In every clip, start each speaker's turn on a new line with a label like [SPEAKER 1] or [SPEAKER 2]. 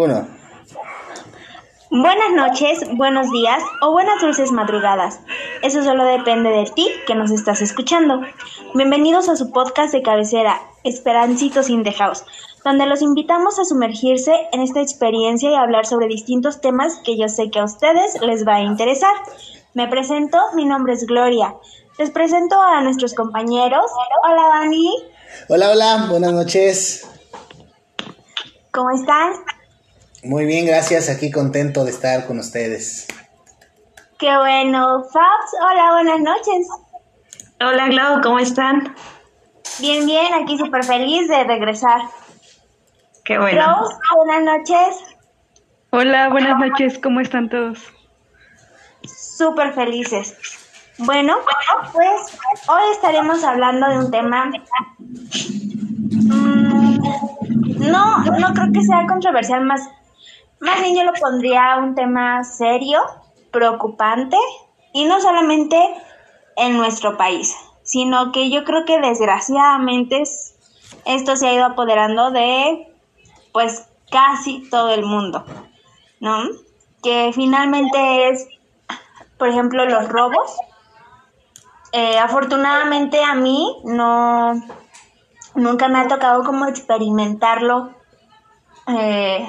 [SPEAKER 1] Uno.
[SPEAKER 2] Buenas noches, buenos días o buenas dulces madrugadas. Eso solo depende de ti que nos estás escuchando. Bienvenidos a su podcast de cabecera, Esperancitos in the House, donde los invitamos a sumergirse en esta experiencia y hablar sobre distintos temas que yo sé que a ustedes les va a interesar. Me presento, mi nombre es Gloria. Les presento a nuestros compañeros. Hola Dani.
[SPEAKER 1] Hola, hola, buenas noches.
[SPEAKER 2] ¿Cómo están?
[SPEAKER 1] Muy bien, gracias. Aquí contento de estar con ustedes.
[SPEAKER 2] Qué bueno. Fabs, hola, buenas noches.
[SPEAKER 3] Hola, Glau, ¿cómo están?
[SPEAKER 2] Bien, bien, aquí súper feliz de regresar.
[SPEAKER 3] Qué bueno.
[SPEAKER 2] Rose, buenas noches.
[SPEAKER 4] Hola, buenas noches, ¿cómo están todos?
[SPEAKER 2] Súper felices. Bueno, pues hoy estaremos hablando de un tema. mm, no, no creo que sea controversial, más, más bien yo lo pondría un tema serio, preocupante, y no solamente en nuestro país, sino que yo creo que desgraciadamente es- esto se ha ido apoderando de pues casi todo el mundo, ¿no? Que finalmente es, por ejemplo, los robos. Eh, afortunadamente a mí no, nunca me ha tocado como experimentarlo, eh,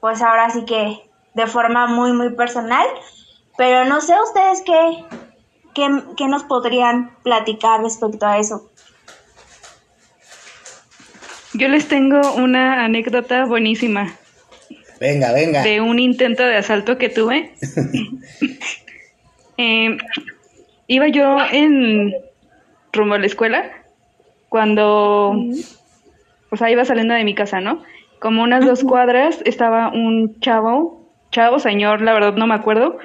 [SPEAKER 2] pues ahora sí que de forma muy, muy personal, pero no sé ustedes qué, qué, qué nos podrían platicar respecto a eso.
[SPEAKER 4] Yo les tengo una anécdota buenísima
[SPEAKER 1] Venga, venga.
[SPEAKER 4] de un intento de asalto que tuve. Eh, iba yo en rumbo a la escuela cuando, o sea, iba saliendo de mi casa, ¿no? Como unas dos cuadras estaba un chavo, chavo, señor, la verdad no me acuerdo,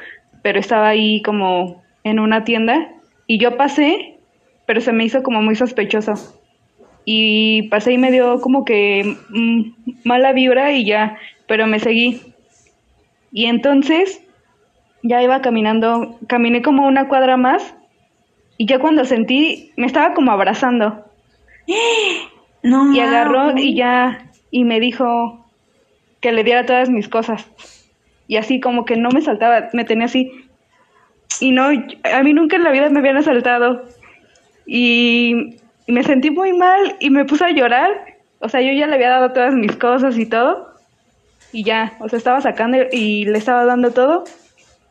[SPEAKER 4] pero estaba ahí como en una tienda y yo pasé, pero se me hizo como muy sospechoso. y pasé y me dio como que mm, mala vibra y ya, pero me seguí. Y entonces ya iba caminando, caminé como una cuadra más y ya cuando sentí, me estaba como abrazando
[SPEAKER 2] No,
[SPEAKER 4] y agarró y ya, y me dijo que le diera todas mis cosas. Y así como que no me saltaba, me tenía así. Y no, a mí nunca en la vida me habían asaltado. Y, y me sentí muy mal y me puse a llorar. O sea, yo ya le había dado todas mis cosas y todo. Y ya, o sea, estaba sacando y le estaba dando todo.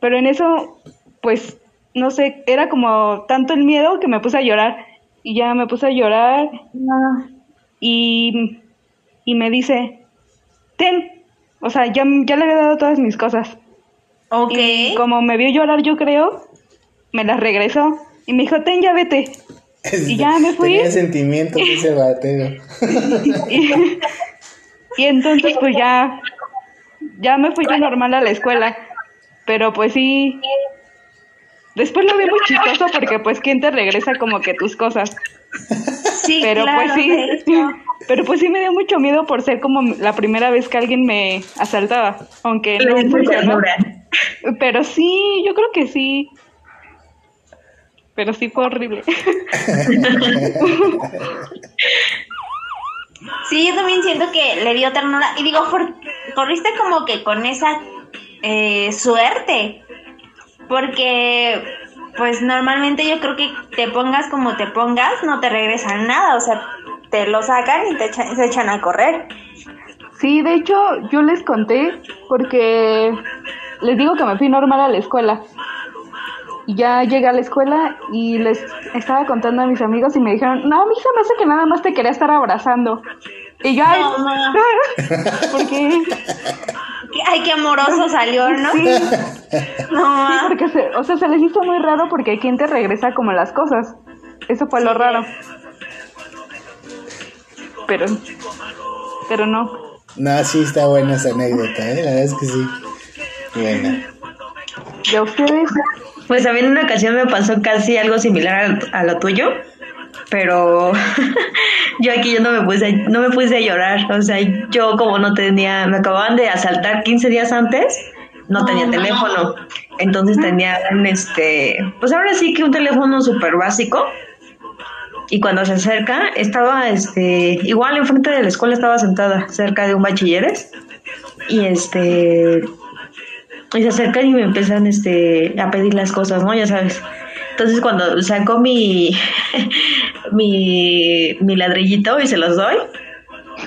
[SPEAKER 4] Pero en eso, pues, no sé, era como tanto el miedo que me puse a llorar. Y ya me puse a llorar
[SPEAKER 2] No.
[SPEAKER 4] y, y me dice, ten, o sea, ya, ya le había dado todas mis cosas.
[SPEAKER 2] Ok.
[SPEAKER 4] Y como me vio llorar, yo creo, me las regresó y me dijo, ten, ya vete. Y ya me fui.
[SPEAKER 1] Tenía sentimientos ese batero.
[SPEAKER 4] Y, y entonces pues ya, ya me fui yo normal a la escuela. Pero pues sí, después lo vi muy chistoso porque pues quién te regresa como que tus cosas.
[SPEAKER 2] Sí,
[SPEAKER 4] Pero
[SPEAKER 2] claro,
[SPEAKER 4] pues sí, pero pues sí me dio mucho miedo por ser como la primera vez que alguien me asaltaba, aunque no funcionó.
[SPEAKER 3] ternura.
[SPEAKER 4] Pero sí, yo creo que sí. Pero sí fue horrible.
[SPEAKER 2] Sí, yo también siento que le dio ternura. Y digo, corriste como que con esa eh, suerte. Porque, pues normalmente yo creo que te pongas como te pongas, no te regresan nada. O sea, te lo sacan y te echan, se echan a correr.
[SPEAKER 4] Sí, de hecho, yo les conté porque les digo que me fui normal a la escuela. Y ya llegué a la escuela y les estaba contando a mis amigos y me dijeron, no, a mí se me hace que nada más te quería estar abrazando. Y yo,
[SPEAKER 2] No, no.
[SPEAKER 4] porque,
[SPEAKER 2] Ay, qué amoroso salió, ¿no?
[SPEAKER 4] sí,
[SPEAKER 2] No,
[SPEAKER 4] sí, porque, se, o sea, se les hizo muy raro porque quién te regresa como las cosas. Eso fue lo raro. Pero, pero no.
[SPEAKER 1] No, sí está buena esa anécdota, ¿eh? La verdad es que sí. Buena.
[SPEAKER 4] ¿De ustedes?
[SPEAKER 3] Pues a mí en una ocasión me pasó casi algo similar a, a lo tuyo, pero yo aquí yo no me puse, no me puse a llorar, o sea, yo como no tenía, me acababan de asaltar 15 días antes, no tenía teléfono, entonces tenía un este, pues ahora sí que un teléfono súper básico, y cuando se acerca, estaba este, igual enfrente de la escuela estaba sentada, cerca de un bachilleres, y este y se acercan y me empiezan este a pedir las cosas, ¿no? Ya sabes. Entonces cuando saco mi mi, mi ladrillito y se los doy,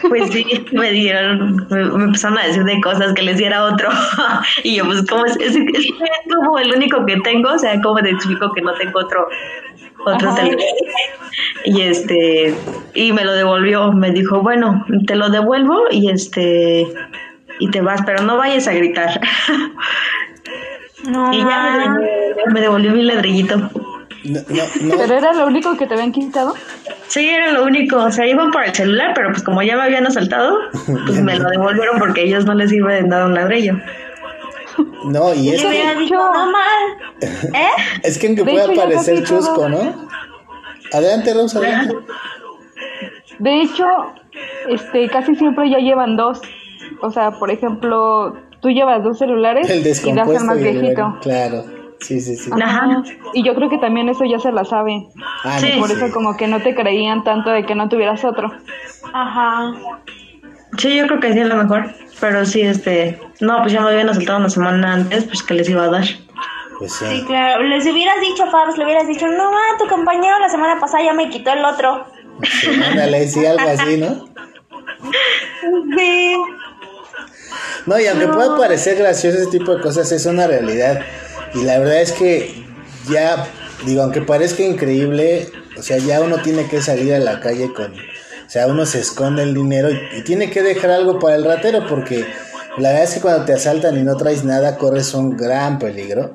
[SPEAKER 3] pues sí, me dieron, me, me empezaron a decir de cosas que les diera otro. y yo, pues, como es, es, es como el único que tengo, o sea, como te explico que no tengo otro, otro teléfono. Y este, y me lo devolvió, me dijo, bueno, te lo devuelvo y este, y te vas, pero no vayas a gritar.
[SPEAKER 2] No,
[SPEAKER 3] y ya me, me devolvió mi ladrillito.
[SPEAKER 1] No, no, no.
[SPEAKER 4] ¿Pero era lo único que te habían quitado?
[SPEAKER 3] Sí, era lo único. O sea, iban por el celular, pero pues como ya me habían asaltado, pues me lo devolvieron porque a ellos no les sirve de dar un ladrillo.
[SPEAKER 1] No, y es
[SPEAKER 2] Yo
[SPEAKER 1] que,
[SPEAKER 2] dicho, no mal. ¿Eh?
[SPEAKER 1] es que aunque
[SPEAKER 4] De
[SPEAKER 1] pueda parecer chusco, ¿no? Adelante, Rosa, adelante.
[SPEAKER 4] De hecho, este, casi siempre ya llevan dos. O sea, por ejemplo, tú llevas dos celulares
[SPEAKER 1] El
[SPEAKER 4] y das el
[SPEAKER 1] descompuesto
[SPEAKER 4] más viejito.
[SPEAKER 1] bueno. Claro, sí, sí, sí.
[SPEAKER 3] Ajá.
[SPEAKER 4] Y yo creo que también eso ya se la saben.
[SPEAKER 1] Ah,
[SPEAKER 3] Sí.
[SPEAKER 4] Por eso como que no te creían tanto de que no tuvieras otro.
[SPEAKER 2] Ajá.
[SPEAKER 3] Sí, yo creo que sí es lo mejor. Pero sí, este, no, pues ya me habían asaltado una semana antes, pues que les iba a dar.
[SPEAKER 1] Pues
[SPEAKER 2] Sí,
[SPEAKER 1] sí.
[SPEAKER 2] claro. Les hubieras dicho, Fabs, le hubieras dicho, no, ma, tu compañero la semana pasada ya me quitó el otro.
[SPEAKER 1] sí, ándale, sí, algo así, ¿no?
[SPEAKER 2] Sí.
[SPEAKER 1] No, y aunque pueda parecer gracioso ese tipo de cosas, es una realidad. Y la verdad es que ya, digo, aunque parezca increíble, o sea, ya uno tiene que salir a la calle con, o sea, uno se esconde el dinero y, y tiene que dejar algo para el ratero porque la verdad es que cuando te asaltan y no traes nada, corres un gran peligro.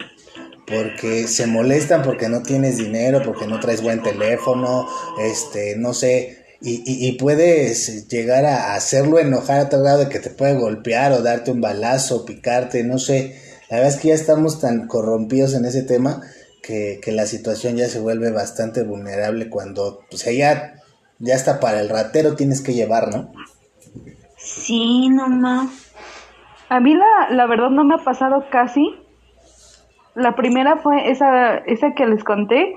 [SPEAKER 1] Porque se molestan porque no tienes dinero, porque no traes buen teléfono, este, no sé, y, y, y puedes llegar a hacerlo enojar a tal grado de que te puede golpear o darte un balazo, picarte, no sé. La verdad es que ya estamos tan corrompidos en ese tema que, que la situación ya se vuelve bastante vulnerable cuando, pues ya, ya hasta para el ratero tienes que llevar, ¿no?
[SPEAKER 2] Sí, no, ma.
[SPEAKER 4] A mí la, la verdad no me ha pasado casi. La primera fue esa, esa que les conté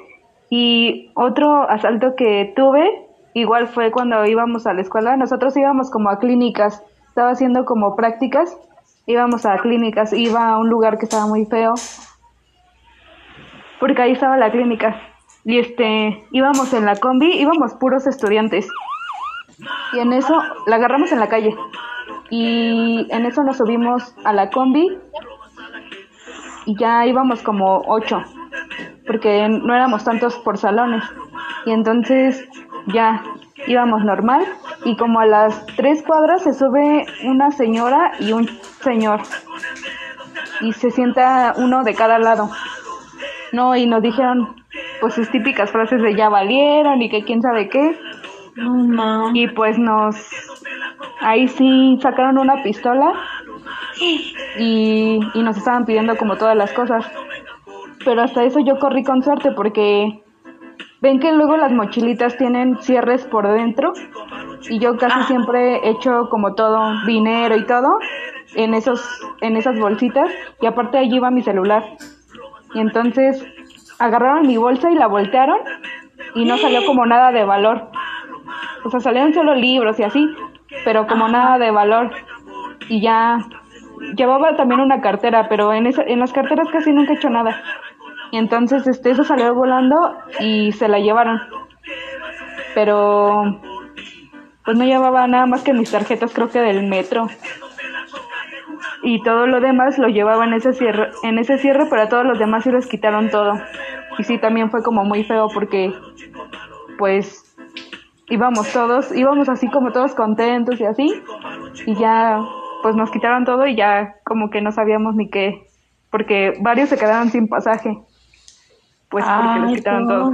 [SPEAKER 4] y otro asalto que tuve, igual fue cuando íbamos a la escuela. Nosotros íbamos como a clínicas, estaba haciendo como prácticas, íbamos a clínicas, iba a un lugar que estaba muy feo, porque ahí estaba la clínica. Y este, íbamos en la combi, íbamos puros estudiantes. Y en eso la agarramos en la calle. Y en eso nos subimos a la combi y ya íbamos como ocho, porque no éramos tantos por salones. Y entonces ya íbamos normal y como a las tres cuadras se sube una señora y un señor y se sienta uno de cada lado. No, y nos dijeron pues sus típicas frases de ya valieron y que quién sabe qué.
[SPEAKER 2] No, ma.
[SPEAKER 4] Y pues nos... Ahí sí sacaron una pistola y, y nos estaban pidiendo como todas las cosas. Pero hasta eso yo corrí con suerte porque ven que luego las mochilitas tienen cierres por dentro y yo casi siempre he hecho como todo dinero y todo en esos en esas bolsitas y aparte allí iba mi celular. Y entonces agarraron mi bolsa y la voltearon y no salió como nada de valor. O sea, salieron solo libros y así, pero como nada de valor. Y ya llevaba también una cartera, pero en esa, en las carteras casi nunca he hecho nada. Y entonces este eso salió volando y se la llevaron. Pero pues no llevaba nada más que mis tarjetas creo que del metro. Y todo lo demás lo llevaba en ese cierre, en ese cierre, pero a todos los demás sí les quitaron todo. Y sí también fue como muy feo porque pues íbamos todos, íbamos así como todos contentos y así, y ya pues nos quitaron todo y ya como que no sabíamos ni qué, porque varios se quedaron sin pasaje, pues porque
[SPEAKER 2] Ay,
[SPEAKER 4] quitaron todo.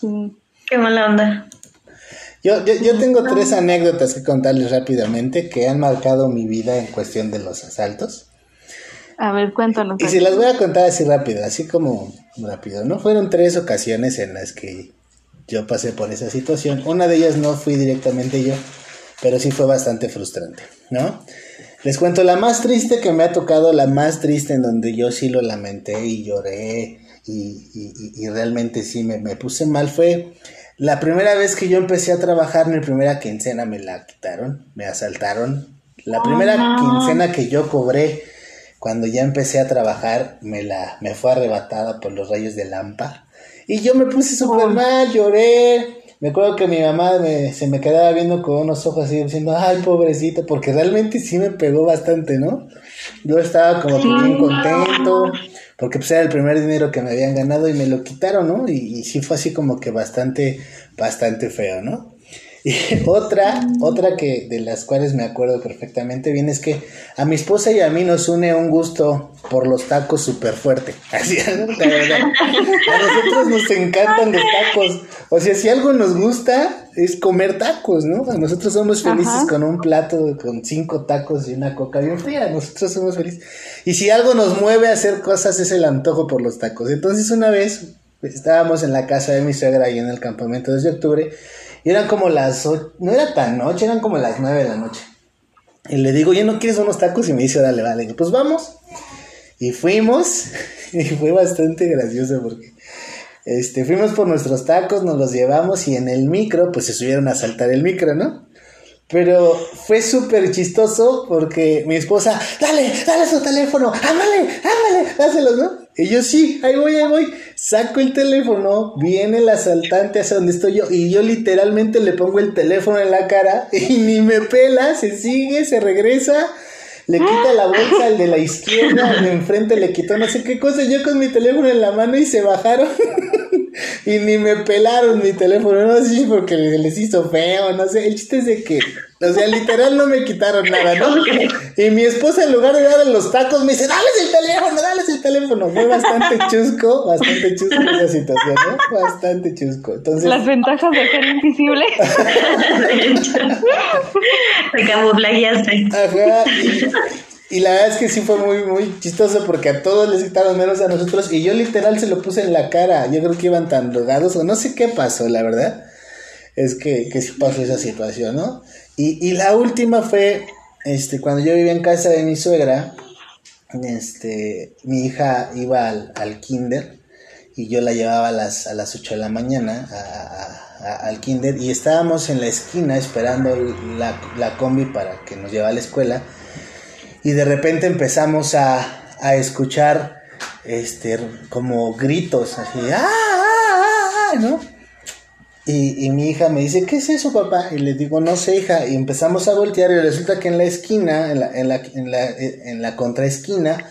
[SPEAKER 4] Sí.
[SPEAKER 3] Qué mala onda.
[SPEAKER 1] Yo, yo, yo tengo tres anécdotas que contarles rápidamente que han marcado mi vida en cuestión de los asaltos.
[SPEAKER 4] A ver, cuéntanos.
[SPEAKER 1] Y si las voy a contar así rápido, así como rápido, ¿no? Fueron tres ocasiones en las que yo pasé por esa situación. Una de ellas no fui directamente yo, pero sí fue bastante frustrante, ¿no? Les cuento la más triste que me ha tocado, la más triste en donde yo sí lo lamenté y lloré y, y- y- realmente sí me, me puse mal fue la primera vez que yo empecé a trabajar, mi primera quincena me la quitaron, me asaltaron La primera quincena que yo cobré cuando ya empecé a trabajar me la me fue arrebatada por los rayos de Lampa. Y yo me puse súper mal, lloré. Me acuerdo que mi mamá se me quedaba viendo con unos ojos así diciendo, ay, pobrecito, porque realmente sí me pegó bastante, ¿no? Yo estaba como bien contento, porque pues era el primer dinero que me habían ganado y me lo quitaron, ¿no? Y, sí fue así como que bastante, bastante feo, ¿no? Y otra, otra que de las cuales me acuerdo perfectamente bien es que a mi esposa y a mí nos une un gusto por los tacos súper fuerte. Así, la verdad. A nosotros nos encantan los tacos. O sea, si algo nos gusta es comer tacos, ¿no? Nosotros somos felices con un plato con cinco tacos y una coca bien fría. Nosotros somos felices. Y si algo nos mueve a hacer cosas es el antojo por los tacos. Entonces una vez estábamos en la casa de mi suegra y en el campamento desde octubre y eran como las, no era tan noche, eran como las nueve de la noche. Y le digo, ¿ya no quieres unos tacos? Y me dice, dale, vale. pues vamos. Y fuimos, y fue bastante gracioso porque este, fuimos por nuestros tacos, nos los llevamos y en el micro, pues se subieron a saltar el micro, ¿no? Pero fue súper chistoso porque mi esposa, dale, dale su teléfono, ándale, ándale, dáselos, ¿no? Y yo sí, ahí voy, ahí voy. Saco el teléfono, viene el asaltante hacia donde estoy yo y yo literalmente le pongo el teléfono en la cara y ni me pela, se sigue, se regresa, le quita la bolsa al de la izquierda, al de enfrente le quitó no sé qué cosa, yo con mi teléfono en la mano y se bajaron. y ni me pelaron mi teléfono, no sé porque les hizo feo, no sé. El chiste es de que, o sea, literal no me quitaron nada, ¿no? Y mi esposa en lugar de darle los tacos me dice, dales el teléfono, dales el teléfono. Fue bastante chusco, bastante chusco esa situación, ¿no? Bastante chusco. Entonces...
[SPEAKER 4] Las ventajas de ser invisible.
[SPEAKER 3] Te camuflajeaste.
[SPEAKER 1] Ajá, y, y la verdad es que sí fue muy, muy chistoso porque a todos les quitaron menos a nosotros y yo literal se lo puse en la cara. Yo creo que iban tan drogados o no sé qué pasó, la verdad. Es que, que pasó esa situación, ¿no? Y, y la última fue, este, cuando yo vivía en casa de mi suegra, este, mi hija iba al, al kinder y yo la llevaba a las, a las 8 de la mañana al kinder y estábamos en la esquina esperando la, la combi para que nos llevara a la escuela y de repente empezamos a, a escuchar este como gritos así ¡Ah, ah, ah, ¿no? Y, mi hija me dice, ¿qué es eso, papá? Y le digo, no sé, hija. Y empezamos a voltear y resulta que en la esquina, en la, en la, en la, en la contraesquina,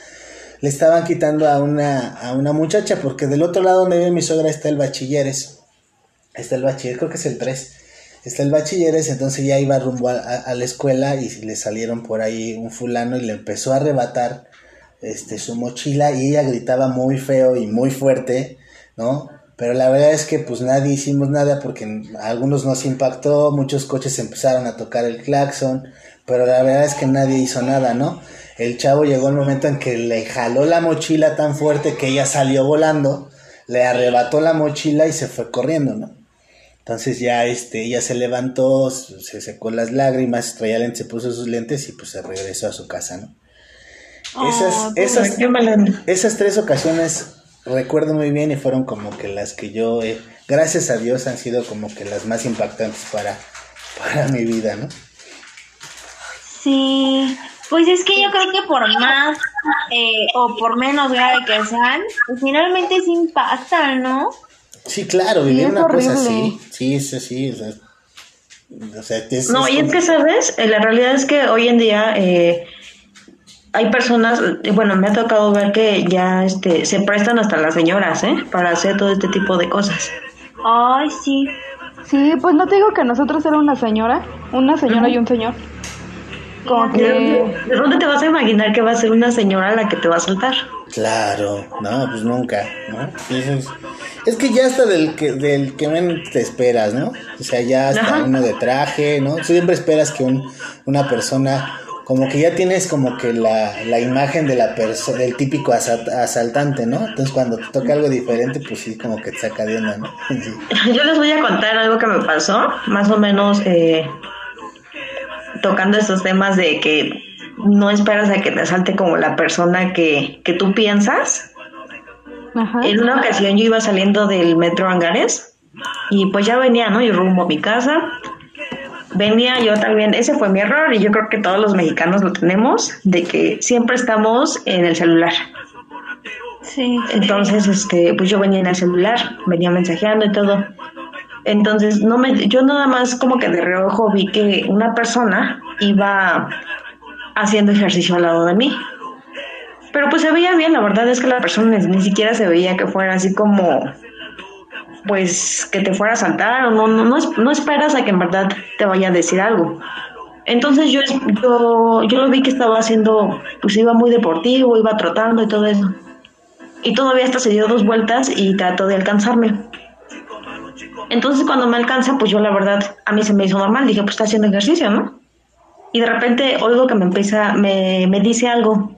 [SPEAKER 1] le estaban quitando a una, a una muchacha, porque del otro lado donde vive mi suegra está el bachilleres. Está el bachiller, creo que es el 3 está el bachilleres, entonces ya iba rumbo a, la escuela y le salieron por ahí un fulano y le empezó a arrebatar este, su mochila y ella gritaba muy feo y muy fuerte, ¿no? Pero la verdad es que pues nadie hicimos nada porque a algunos nos impactó, muchos coches empezaron a tocar el claxon, pero la verdad es que nadie hizo nada, ¿no? El chavo llegó el momento en que le jaló la mochila tan fuerte que ella salió volando, le arrebató la mochila y se fue corriendo, ¿no? Entonces ya este, ella se levantó, se secó las lágrimas, traía lentes, se puso sus lentes y pues se regresó a su casa, ¿no? esas, oh, esas, esas tres ocasiones recuerdo muy bien y fueron como que las que yo, gracias a Dios, han sido como que las más impactantes para, para mi vida, ¿no?
[SPEAKER 2] Sí, pues es que yo creo que por más eh, o por menos grave que sean, pues finalmente sí impactan, ¿no?
[SPEAKER 1] Sí, claro, vivir una cosa así. Sí, es así. O sea,
[SPEAKER 3] no, y es que, ¿sabes? Eh, la realidad es que hoy en día eh, hay personas, bueno, me ha tocado ver que ya este, se prestan hasta las señoras, ¿eh? Para hacer todo este tipo de cosas.
[SPEAKER 2] Ay, sí.
[SPEAKER 4] Sí, pues no te digo que nosotros era una señora, una señora y un señor.
[SPEAKER 3] Como que... ¿De dónde te vas a imaginar que va a ser una señora la que te va a saltar?
[SPEAKER 1] Claro, no, pues nunca, ¿no? Es, que ya hasta del que, del que menos te esperas, ¿no? O sea, ya hasta uno de traje, ¿no? Siempre esperas que un, una persona, como que ya tienes como que la, la imagen de la persona, del típico asaltante, ¿no? Entonces cuando te toca algo diferente, pues sí, como que te saca de onda, ¿no?
[SPEAKER 3] Yo les voy a contar algo que me pasó, más o menos eh, tocando estos temas de que no esperas a que te salte como la persona que, que tú piensas. En una ocasión yo iba saliendo del metro Angares y pues ya venía, ¿no? Y rumbo a mi casa venía yo también, ese fue mi error y yo creo que todos los mexicanos lo tenemos, de que siempre estamos en el celular.
[SPEAKER 2] Sí.
[SPEAKER 3] Entonces, este, pues yo venía en el celular, venía mensajeando y todo. Entonces, no me, yo nada más como que de reojo vi que una persona iba haciendo ejercicio al lado de mí. Pero pues se veía bien, la verdad es que la persona ni, ni siquiera se veía que fuera así como, pues, que te fuera a saltar o no, no, no, es- no esperas a que en verdad te vaya a decir algo. Entonces yo, yo, yo lo vi que estaba haciendo, pues iba muy deportivo, iba trotando y todo eso. Y todavía hasta se dio dos vueltas y trató de alcanzarme. Entonces cuando me alcanza, pues yo la verdad, a mí se me hizo normal, dije, pues está haciendo ejercicio, ¿no? Y de repente oigo que me empieza, me, me dice algo.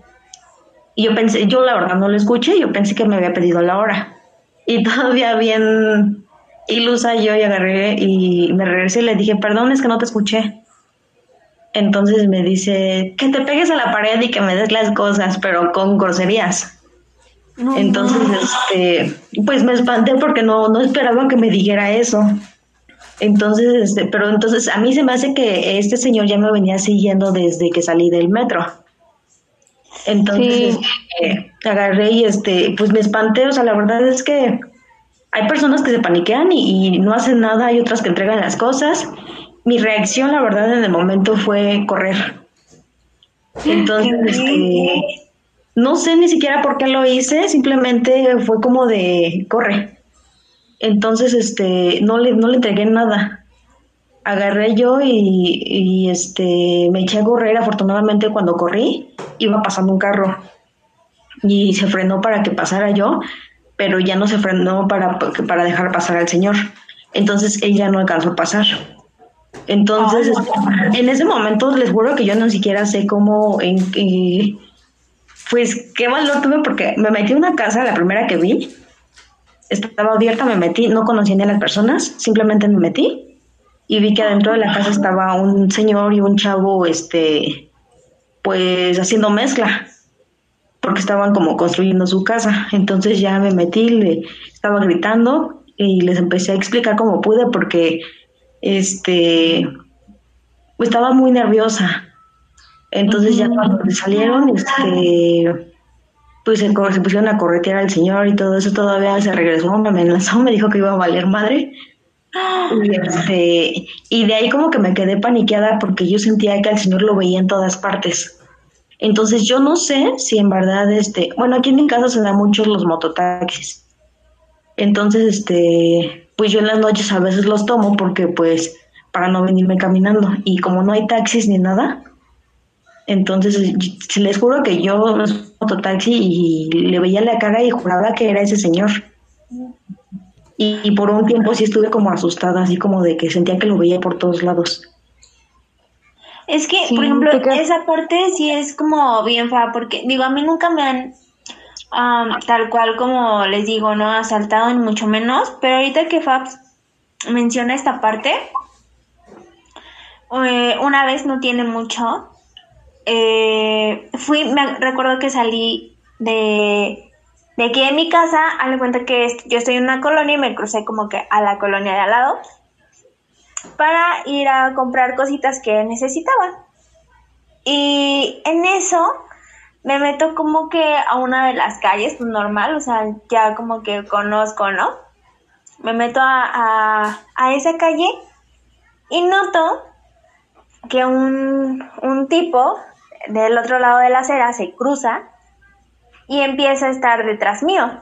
[SPEAKER 3] Y yo pensé, yo la verdad no lo escuché, yo pensé que me había pedido la hora. Y todavía bien ilusa yo y agarré y me regresé y le dije, perdón, es que no te escuché. Entonces me dice, que te pegues a la pared y que me des las cosas, pero con groserías.
[SPEAKER 2] No,
[SPEAKER 3] Entonces,
[SPEAKER 2] no.
[SPEAKER 3] este, pues me espanté porque no, no esperaba que me dijera eso. Entonces, este, pero entonces a mí se me hace que este señor ya me venía siguiendo desde que salí del metro. Entonces,
[SPEAKER 4] Sí.
[SPEAKER 3] este, agarré y este, pues me espanté, o sea, la verdad es que hay personas que se paniquean y, y no hacen nada, hay otras que entregan las cosas. Mi reacción, la verdad, en el momento fue correr. Entonces, este, no sé ni siquiera por qué lo hice, simplemente fue como de corre. Entonces, este, no le, no le entregué nada. Agarré yo y, y, este, me eché a correr. Afortunadamente, cuando corrí, iba pasando un carro y se frenó para que pasara yo, pero ya no se frenó para, para dejar pasar al señor. Entonces, ella no alcanzó a pasar. Entonces, este, en ese momento les juro que yo no siquiera sé cómo, en, pues qué valor tuve porque me metí a una casa, la primera que vi, estaba abierta, me metí, no conocía ni a las personas, simplemente me metí y vi que adentro de la casa estaba un señor y un chavo, este, pues haciendo mezcla, porque estaban como construyendo su casa. Entonces ya me metí, le estaba gritando y les empecé a explicar cómo pude porque este pues estaba muy nerviosa. Entonces ya cuando salieron, este pues se, se pusieron a corretear al señor y todo eso, todavía se regresó, me amenazó, me dijo que iba a valer madre. Y, este, y de ahí como que me quedé paniqueada porque yo sentía que al señor lo veía en todas partes. Entonces yo no sé si en verdad, este, bueno, aquí en mi casa se dan muchos los mototaxis. Entonces, este, pues yo en las noches a veces los tomo porque pues para no venirme caminando y como no hay taxis ni nada, entonces les juro que yo un mototaxi y le veía la cara y juraba que era ese señor. Y, y por un tiempo sí estuve como asustada, así como de que sentía que lo veía por todos lados.
[SPEAKER 2] Es que,
[SPEAKER 4] Sí,
[SPEAKER 2] por ejemplo, esa parte sí es como bien fea, porque, digo, a mí nunca me han, am, tal cual como les digo, no asaltado ni mucho menos, pero ahorita que Fabs menciona esta parte, eh, una vez no tiene mucho, eh, fui, me recuerdo que salí de, de aquí de mi casa, hazle cuenta que yo estoy en una colonia y me crucé como que a la colonia de al lado para ir a comprar cositas que necesitaban. Y en eso me meto como que a una de las calles, pues normal, o sea, ya como que conozco, ¿no? Me meto a, a, a esa calle y noto que un, un tipo del otro lado de la acera se cruza y empieza a estar detrás mío.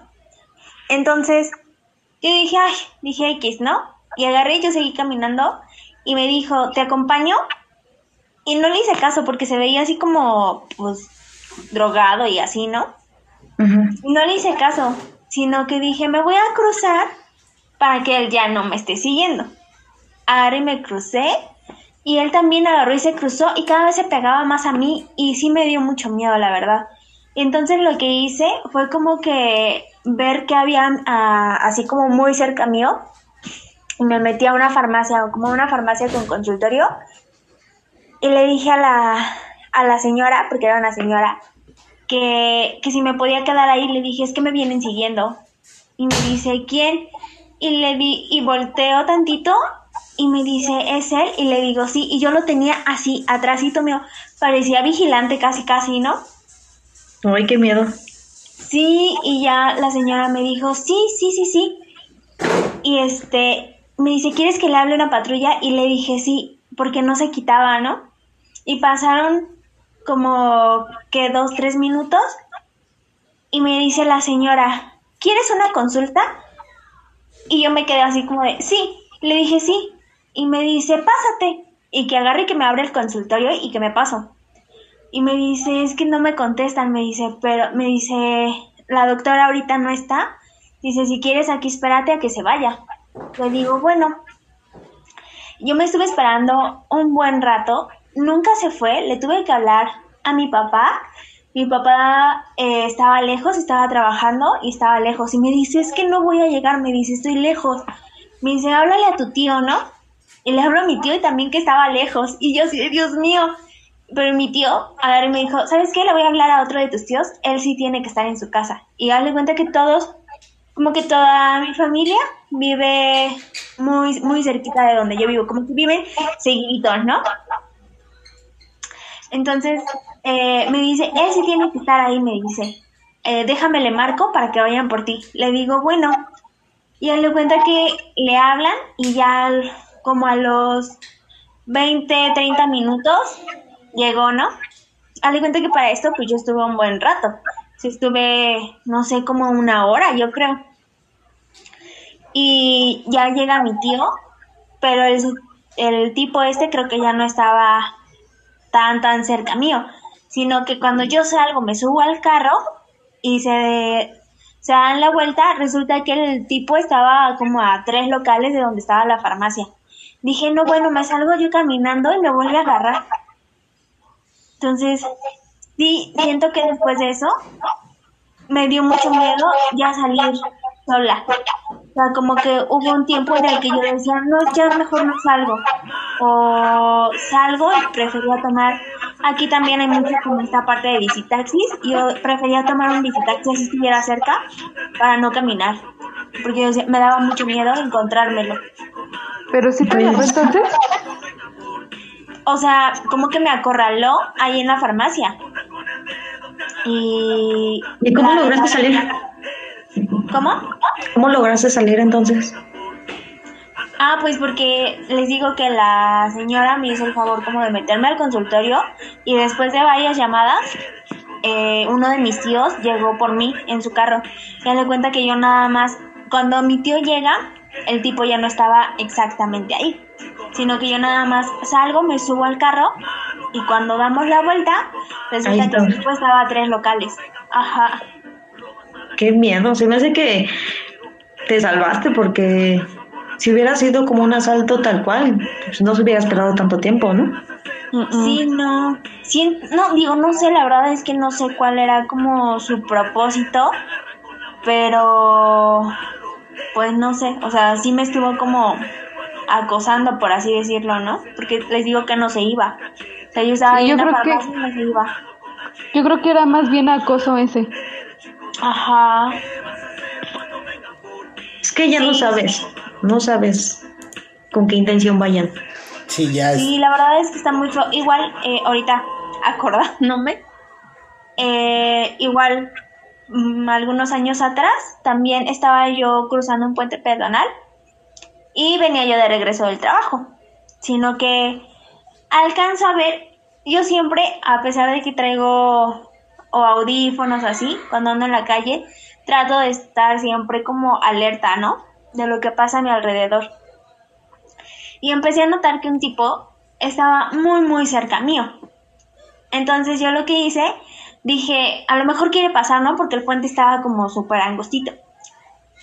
[SPEAKER 2] Entonces, yo dije, ay, dije X, ¿no? Y agarré y yo seguí caminando y me dijo, ¿te acompaño? Y no le hice caso porque se veía así como, pues, drogado y así, ¿no? No le hice caso, sino que dije, me voy a cruzar para que él ya no me esté siguiendo. Agarré y me crucé y él también agarró y se cruzó y cada vez se pegaba más a mí y sí me dio mucho miedo, la verdad. Entonces lo que hice fue como que ver que había ah, así como muy cerca mío y me metí a una farmacia, como una farmacia con consultorio y le dije a la, a la señora, porque era una señora, que, que si me podía quedar ahí, le dije, es que me vienen siguiendo. Y me dice, ¿quién? Y le di, y volteo tantito Y me dice, ¿es él? Y le digo, sí. Y yo lo tenía así, atrásito mío. Parecía vigilante casi, casi, ¿no?
[SPEAKER 3] Ay, qué miedo.
[SPEAKER 2] Sí, y ya la señora me dijo, sí, sí, sí, sí. Y este, me dice, ¿quieres que le hable una patrulla? Y le dije, sí, porque no se quitaba, ¿no? Y pasaron como que dos, tres minutos. Y me dice la señora, ¿quieres una consulta? Y yo me quedé así como de, sí. Le dije, sí. Y me dice, pásate. Y que agarre y que me abre el consultorio y que me paso. Y me dice, es que no me contestan. Me dice, pero, me dice, la doctora ahorita no está. Dice, si quieres aquí espérate a que se vaya. Le digo, bueno. Yo me estuve esperando un buen rato. Nunca se fue. Le tuve que hablar a mi papá. Mi papá eh, estaba lejos, estaba trabajando y estaba lejos. Y me dice, es que no voy a llegar. Me dice, estoy lejos. Me dice, háblale a tu tío, ¿no? Y le hablo a mi tío y también que estaba lejos. Y yo sí, Dios mío. Pero mi tío a ver, me dijo, ¿sabes qué? Le voy a hablar a otro de tus tíos. Él sí tiene que estar en su casa. Y darle cuenta que todos, como que toda mi familia vive muy, muy cerquita de donde yo vivo. Como que viven seguiditos, ¿no? Entonces, eh, me dice, él sí tiene que estar ahí, me dice. Eh, déjame le marco para que vayan por ti. Le digo, bueno. Y él le cuenta que le hablan y ya como a los 20, 30 minutos llegó, ¿no? Haz cuenta que para esto pues yo estuve un buen rato. estuve, no sé, como una hora, yo creo. Y ya llega mi tío, pero el, el tipo este creo que ya no estaba tan, tan cerca mío, sino que cuando yo salgo, me subo al carro y se, se dan la vuelta, resulta que el tipo estaba como a tres locales de donde estaba la farmacia. Dije, no, bueno, me salgo yo caminando y me vuelve a agarrar. Entonces, sí, siento que después de eso me dio mucho miedo ya salir sola. O sea, como que hubo un tiempo en el que yo decía, no, ya mejor no salgo. O salgo y prefería tomar, aquí también hay mucho como esta parte de visitaxis, yo prefería tomar un visitaxi si estuviera cerca para no caminar. Porque me daba mucho miedo encontrármelo.
[SPEAKER 4] ¿Pero si te pues, entonces?
[SPEAKER 2] O sea, como que me acorraló ahí en la farmacia. Y...
[SPEAKER 3] ¿Y cómo lograste salir?
[SPEAKER 2] ¿Cómo?
[SPEAKER 3] ¿Cómo lograste salir entonces?
[SPEAKER 2] Ah, pues porque les digo que la señora me hizo el favor como de meterme al consultorio y después de varias llamadas, eh, uno de mis tíos llegó por mí en su carro. Ya le cuenta que yo nada más, cuando mi tío llega, el tipo ya no estaba exactamente ahí, sino que yo nada más salgo, me subo al carro y cuando damos la vuelta, resulta que el tipo estaba a tres locales. Ajá.
[SPEAKER 3] Qué miedo, se me hace que te salvaste porque si hubiera sido como un asalto tal cual, pues no se hubiera esperado tanto tiempo, ¿no?
[SPEAKER 2] Sí, no. Sí, no, digo, no sé, la verdad es que no sé cuál era como su propósito, pero pues no sé, o sea, sí me estuvo como acosando, por así decirlo, ¿no? Porque les digo que no se iba. O sea, yo estaba yo creo que, y no se iba.
[SPEAKER 4] Yo creo que era más bien acoso ese.
[SPEAKER 2] Ajá.
[SPEAKER 3] Es que ya no sabes, no sabes con qué intención vayan.
[SPEAKER 1] Sí, ya.
[SPEAKER 2] Sí, la verdad es que está muy feo. Igual, eh, ahorita, acordándome, eh, igual, mm, algunos años atrás, también estaba yo cruzando un puente pedonal y venía yo de regreso del trabajo. Sino que alcanzo a ver, yo siempre, a pesar de que traigo o audífonos así, cuando ando en la calle, trato de estar siempre como alerta, ¿no? De lo que pasa a mi alrededor. Y empecé a notar que un tipo estaba muy, muy cerca mío. Entonces yo lo que hice, dije, a lo mejor quiere pasar, ¿no? Porque el puente estaba como súper angostito.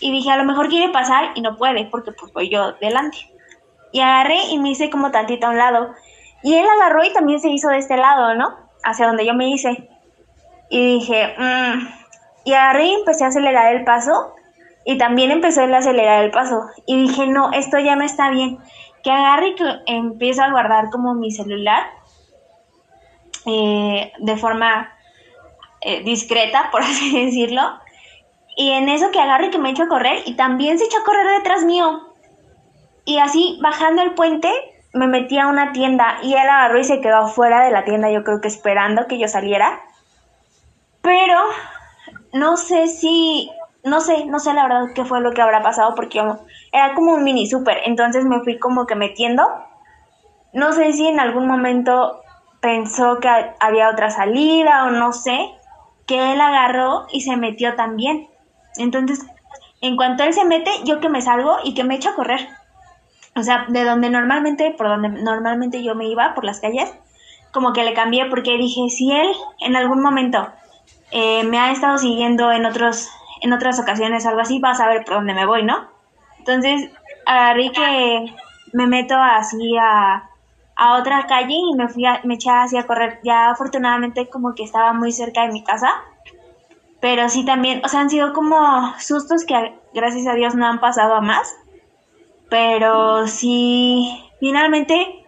[SPEAKER 2] Y dije, a lo mejor quiere pasar y no puede, porque pues voy yo delante. Y agarré y me hice como tantito a un lado. Y él agarró y también se hizo de este lado, ¿no? Hacia donde yo me hice. Y dije, mmm. Y agarré y empecé a acelerar el paso. Y también empezó a acelerar el paso. Y dije, no, esto ya no está bien. Que agarre y que empiezo a guardar como mi celular. Eh, de forma eh, discreta, por así decirlo. Y en eso que agarre y que me echo a correr. Y también se echó a correr detrás mío. Y así, bajando el puente, me metí a una tienda y él agarró y se quedó afuera de la tienda, yo creo que esperando que yo saliera. Pero no sé si, no sé, no sé la verdad qué fue lo que habrá pasado porque era como un mini super, entonces me fui como que metiendo. No sé si en algún momento pensó que había otra salida o no sé, que él agarró y se metió también. Entonces, en cuanto él se mete, yo que me salgo y que me echo a correr. O sea, de donde normalmente, por donde normalmente yo me iba, por las calles, como que le cambié porque dije, si él en algún momento eh, me ha estado siguiendo en otros en otras ocasiones algo así, va a saber por dónde me voy, ¿no? Entonces, agarré que me meto así a, a otra calle y me fui a, me eché así a correr. Ya afortunadamente como que estaba muy cerca de mi casa. Pero sí también, o sea, han sido como sustos que gracias a Dios no han pasado a más. Pero sí, finalmente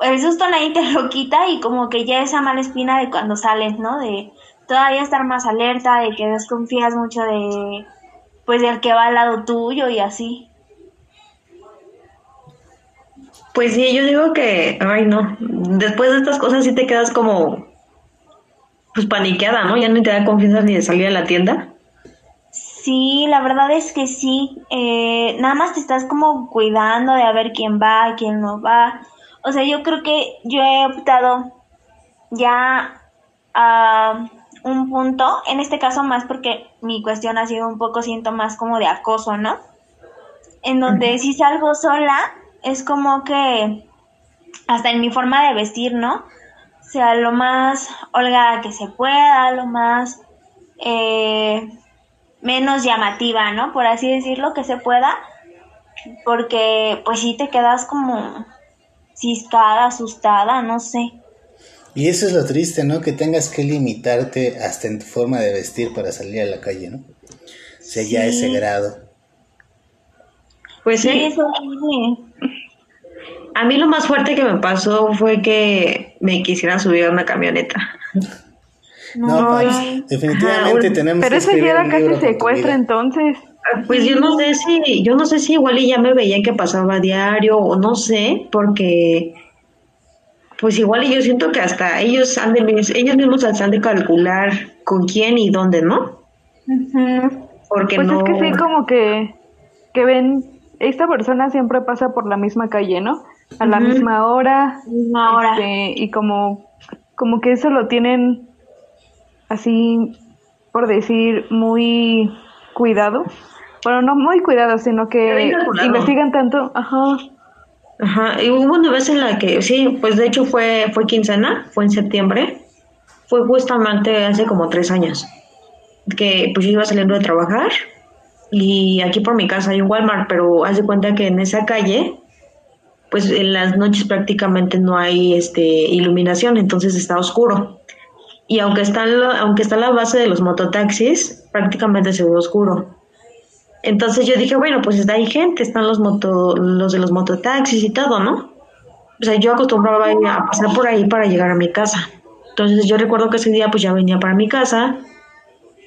[SPEAKER 2] el susto nadie te lo quita y como que ya esa mala espina de cuando sales, ¿no? De todavía estar más alerta, de que desconfías mucho de, pues, del que va al lado tuyo y así.
[SPEAKER 3] Pues sí, yo digo que, ay no, después de estas cosas sí te quedas como, pues paniqueada, ¿no? Ya no te da confianza ni de salir a la tienda.
[SPEAKER 2] Sí, la verdad es que sí. Eh, nada más te estás como cuidando de a ver quién va, quién no va. O sea, yo creo que yo he optado ya a un punto, en este caso más porque mi cuestión ha sido un poco, siento más como de acoso, ¿no? En donde si salgo sola, es como que hasta en mi forma de vestir, ¿no? Sea lo más holgada que se pueda, lo más eh, menos llamativa, ¿no? Por así decirlo, que se pueda, porque pues sí te quedas como ciscada, asustada, no sé.
[SPEAKER 1] Y eso es lo triste, ¿no? Que tengas que limitarte hasta en tu forma de vestir para salir a la calle, ¿no? O sea, ya ese grado.
[SPEAKER 3] Pues sí. A mí lo más fuerte que me pasó fue que me quisieran subir a una camioneta.
[SPEAKER 1] No, definitivamente tenemos
[SPEAKER 4] Pero eso ya era casi secuestro entonces.
[SPEAKER 3] Pues yo no sé si, yo no sé si igual y ya me veían que pasaba a diario o no sé, porque pues igual y yo siento que hasta ellos han de, ellos mismos han de calcular con quién y dónde, ¿no?
[SPEAKER 4] Porque pues es que sí, como que, que ven, esta persona siempre pasa por la misma calle, ¿no? A la misma hora.
[SPEAKER 2] Misma hora.
[SPEAKER 4] Este, y como, como que eso lo tienen así, por decir, muy cuidado. Bueno, no muy cuidado, sino que investigan tanto, ajá,
[SPEAKER 3] Ajá, y hubo una vez en la que, sí, pues de hecho fue, fue quincena, fue en septiembre, fue justamente hace como tres años, que pues yo iba saliendo de trabajar y aquí por mi casa hay un Walmart, pero haz de cuenta que en esa calle, pues en las noches prácticamente no hay este iluminación, entonces está oscuro. Y aunque está, aunque está la base de los mototaxis, prácticamente se ve oscuro. Entonces yo dije, bueno, pues está ahí gente, están los moto, los de los mototaxis y todo, ¿no? O sea, yo acostumbraba a pasar por ahí para llegar a mi casa. Entonces yo recuerdo que ese día pues ya venía para mi casa.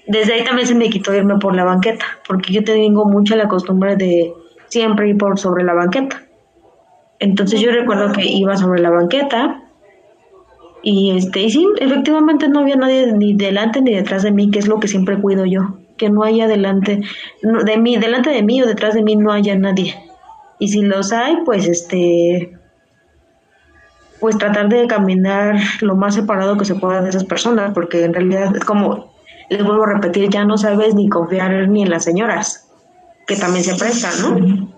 [SPEAKER 3] Desde ahí también se me quitó irme por la banqueta, porque yo tengo mucha la costumbre de siempre ir por sobre la banqueta. Entonces yo recuerdo que iba sobre la banqueta y este y sí, efectivamente no había nadie ni delante ni detrás de mí, que es lo que siempre cuido yo que no haya delante de mí, delante de mí o detrás de mí no haya nadie. Y si los hay, pues este pues tratar de caminar lo más separado que se pueda de esas personas, porque en realidad es como, les vuelvo a repetir, ya no sabes ni confiar ni en las señoras, que también se prestan, ¿no?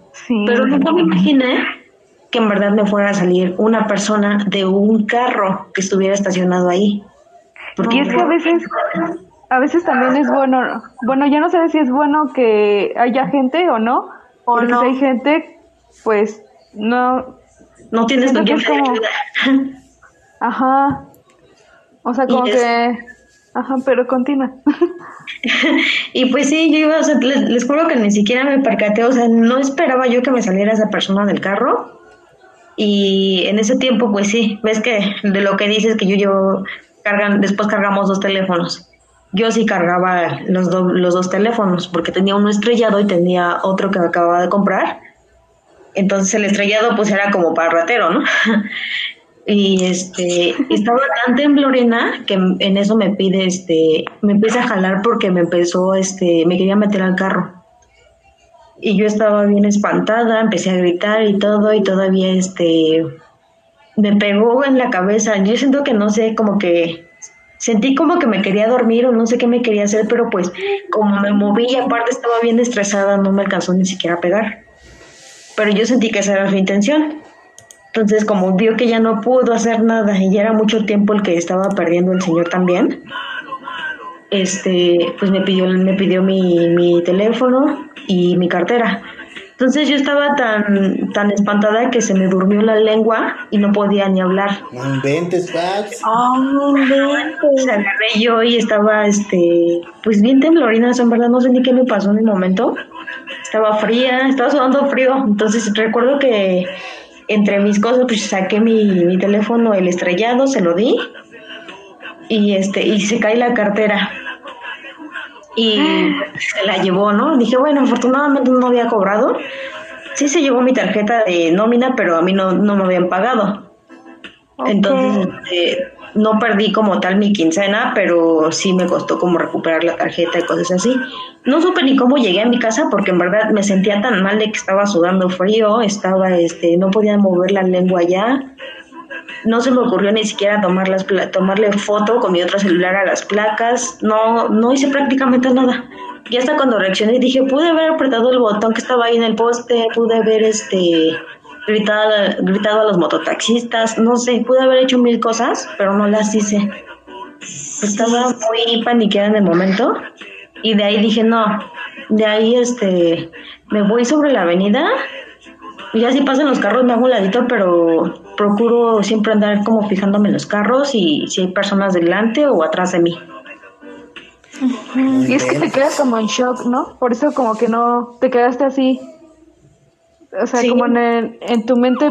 [SPEAKER 3] Pero nunca me imaginé que en verdad me fuera a salir una persona de un carro que estuviera estacionado ahí.
[SPEAKER 4] Porque y es que a veces a veces también es bueno, bueno, ya no sé si es bueno que haya gente o no, o porque si hay gente, pues no.
[SPEAKER 3] No tienes que como,
[SPEAKER 4] Ajá. O sea, como que. Ajá, pero continúa.
[SPEAKER 3] y pues sí, yo iba, o sea, les, les, juro que ni siquiera me percaté, o sea, no esperaba yo que me saliera esa persona del carro. Y en ese tiempo, pues sí, ves que de lo que dices que yo llevo, cargan, después cargamos dos teléfonos yo sí cargaba los, los dos teléfonos porque tenía uno estrellado y tenía otro que acababa de comprar. Entonces el estrellado pues era como para ratero, ¿no? y este estaba tan temblorina que en eso me pide este me empieza a jalar porque me empezó este me quería meter al carro y yo estaba bien espantada empecé a gritar y todo y todavía este me pegó en la cabeza yo siento que no sé como que sentí como que me quería dormir o no sé qué me quería hacer pero pues como me moví y aparte estaba bien estresada no me alcanzó ni siquiera a pegar pero yo sentí que esa era su intención entonces, como vio que ya no pudo hacer nada y ya era mucho tiempo el que estaba perdiendo el señor también, este, pues me pidió, me pidió mi, mi teléfono y mi cartera. Entonces yo estaba tan, tan espantada que se me durmió la lengua y no podía ni hablar.
[SPEAKER 1] No inventes, Pax.
[SPEAKER 2] Oh, no inventes.
[SPEAKER 3] Se agarré yo y estaba, este, pues bien temblorina, en verdad no sé ni qué me pasó en el momento. Estaba fría, estaba sudando frío. Entonces recuerdo que entre mis cosas, pues saqué mi, mi teléfono, el estrellado, se lo di y este y se cae la cartera y se la llevó, ¿no? Dije, bueno, afortunadamente no había cobrado. Sí se llevó mi tarjeta de nómina, pero a mí no, no me habían pagado. Entonces, este, no perdí como tal mi quincena, pero sí me costó como recuperar la tarjeta y cosas así. No supe ni cómo llegué a mi casa porque en verdad me sentía tan mal de que estaba sudando frío, estaba, este, no podía mover la lengua ya. No se me ocurrió ni siquiera tomar las tomarle foto con mi otro celular a las placas. No, no hice prácticamente nada. Y hasta cuando reaccioné dije, pude haber apretado el botón que estaba ahí en el poste, pude haber este gritado, gritado a los mototaxistas, no sé, pude haber hecho mil cosas, pero no las hice. Estaba muy paniqueada en el momento y de ahí dije, no, de ahí este, me voy sobre la avenida y ya si pasan los carros me hago un ladito, pero procuro siempre andar como fijándome en los carros y si hay personas delante o atrás de mí.
[SPEAKER 4] Y es que te quedas como en shock, ¿no? Por eso como que no te quedaste así. O sea,
[SPEAKER 3] Sí.
[SPEAKER 4] como en, el- en tu mente,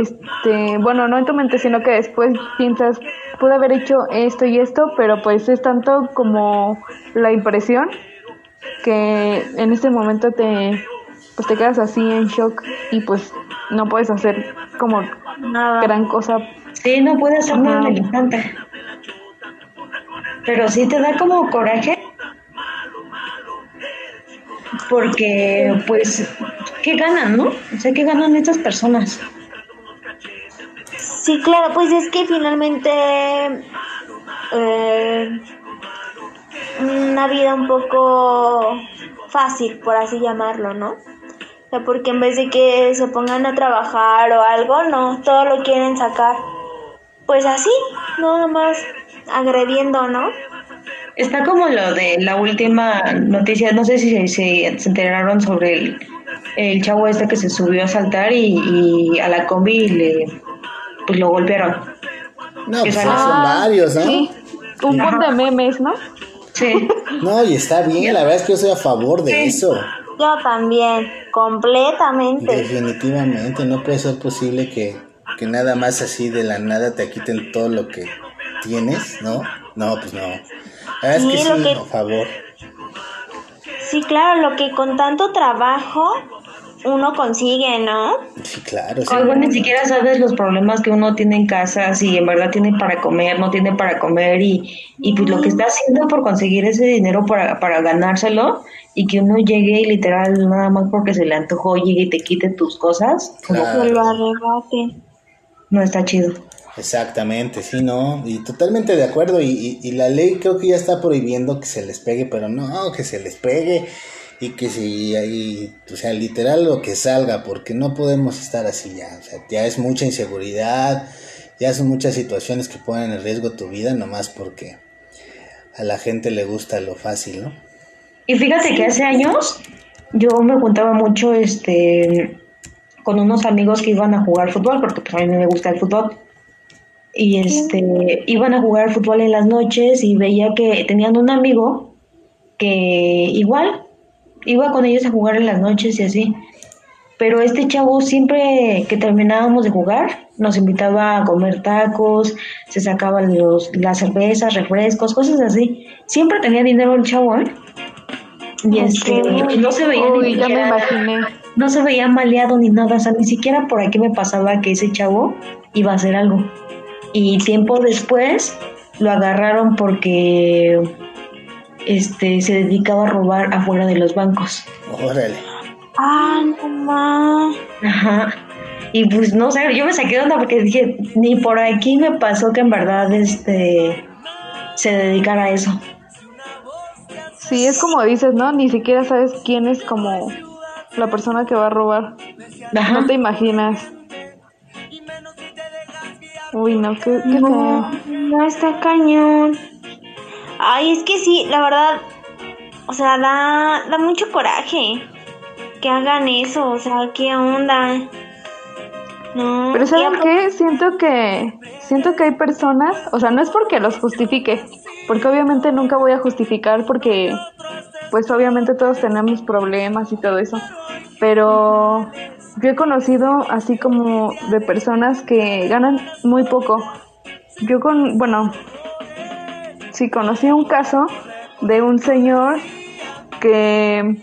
[SPEAKER 4] este, bueno, no en tu mente, sino que después piensas, pude haber hecho esto y esto, pero pues es tanto como la impresión que en este momento te, pues te quedas así en shock y pues no puedes hacer como
[SPEAKER 2] Nada.
[SPEAKER 4] gran cosa.
[SPEAKER 3] Sí, no puede hacer nada en el
[SPEAKER 4] Ajá.
[SPEAKER 3] instante. Pero sí te da como coraje. Porque, pues, ¿qué ganan, no? O sea, ¿qué ganan estas personas?
[SPEAKER 2] Sí, claro, pues es que finalmente eh, una vida un poco fácil, por así llamarlo, ¿no? Sea, porque en vez de que se pongan a trabajar o algo, no, todo lo quieren sacar. Pues así, nada más agrediendo, ¿no?
[SPEAKER 3] Está como lo de la última noticia, no sé si se, se- enteraron sobre el, el chavo este que se subió a saltar y, y a la combi y le, pues lo golpearon.
[SPEAKER 1] No, pues son
[SPEAKER 4] Ah,
[SPEAKER 1] varios, ¿no?
[SPEAKER 4] Sí, un montón de memes, ¿no?
[SPEAKER 3] Sí.
[SPEAKER 1] No, y está bien, la verdad es que yo soy a favor de eso.
[SPEAKER 2] Yo también, completamente.
[SPEAKER 1] Definitivamente, no puede ser posible que, que nada más así de la nada te quiten todo lo que tienes, ¿no? No, pues no. La verdad es que
[SPEAKER 2] Sí,
[SPEAKER 1] sí,
[SPEAKER 2] que-
[SPEAKER 1] a favor.
[SPEAKER 2] Sí, claro, lo que con tanto trabajo uno consigue, ¿no?
[SPEAKER 1] Sí, claro. sí.
[SPEAKER 3] Luego ni siquiera sabes los problemas que uno tiene en casa, si en verdad tiene para comer, no tiene para comer y, y pues lo que está haciendo por conseguir ese dinero para, para ganárselo y que uno llegue y literal nada más porque se le antojó llegue y te quite tus cosas, como
[SPEAKER 1] Claro.
[SPEAKER 2] Que lo arrebaten.
[SPEAKER 3] no está chido.
[SPEAKER 1] Exactamente, sí, no, y totalmente de acuerdo, y, y, y la ley creo que ya está prohibiendo que se les pegue, pero no, que se les pegue, y que si hay, o sea, literal lo que salga, porque no podemos estar así ya, o sea, ya es mucha inseguridad, ya son muchas situaciones que ponen en riesgo tu vida, nomás porque a la gente le gusta lo fácil, ¿no?
[SPEAKER 3] Y fíjate que hace años yo me juntaba mucho este con unos amigos que iban a jugar fútbol, porque pues a mí me gusta el fútbol. Y este iban a jugar fútbol en las noches y veía que tenían un amigo que igual iba con ellos a jugar en las noches y así. Pero este chavo siempre que terminábamos de jugar nos invitaba a comer tacos, se sacaban los, las cervezas, refrescos, cosas así. Siempre tenía dinero el chavo, ¿eh? Y este, no se veía ni
[SPEAKER 4] Uy, ya me
[SPEAKER 3] siquiera-
[SPEAKER 4] imaginé.
[SPEAKER 3] no se veía maleado ni nada, o sea, ni siquiera por aquí me pasaba que ese chavo iba a hacer algo. Y tiempo después lo agarraron porque este se dedicaba a robar afuera de los bancos.
[SPEAKER 1] Órale.
[SPEAKER 2] Ah, no más.
[SPEAKER 3] Ajá. Y pues no sé, yo me saqué de onda porque dije, ni por aquí me pasó que en verdad este se dedicara a eso.
[SPEAKER 4] Sí, es como dices, ¿no? Ni siquiera sabes quién es como la persona que va a robar.
[SPEAKER 3] Ajá.
[SPEAKER 4] No te imaginas. Uy, no, qué, qué
[SPEAKER 2] No,
[SPEAKER 4] feo.
[SPEAKER 2] no está cañón. Ay, es que sí, la verdad, o sea, da, da mucho coraje que hagan eso, o sea, qué onda. No,
[SPEAKER 4] Pero ¿saben qué? Siento que siento que hay personas, o sea, no es porque los justifique, porque obviamente nunca voy a justificar porque pues obviamente todos tenemos problemas y todo eso, pero yo he conocido así como de personas que ganan muy poco. Yo con, bueno, sí conocí un caso de un señor que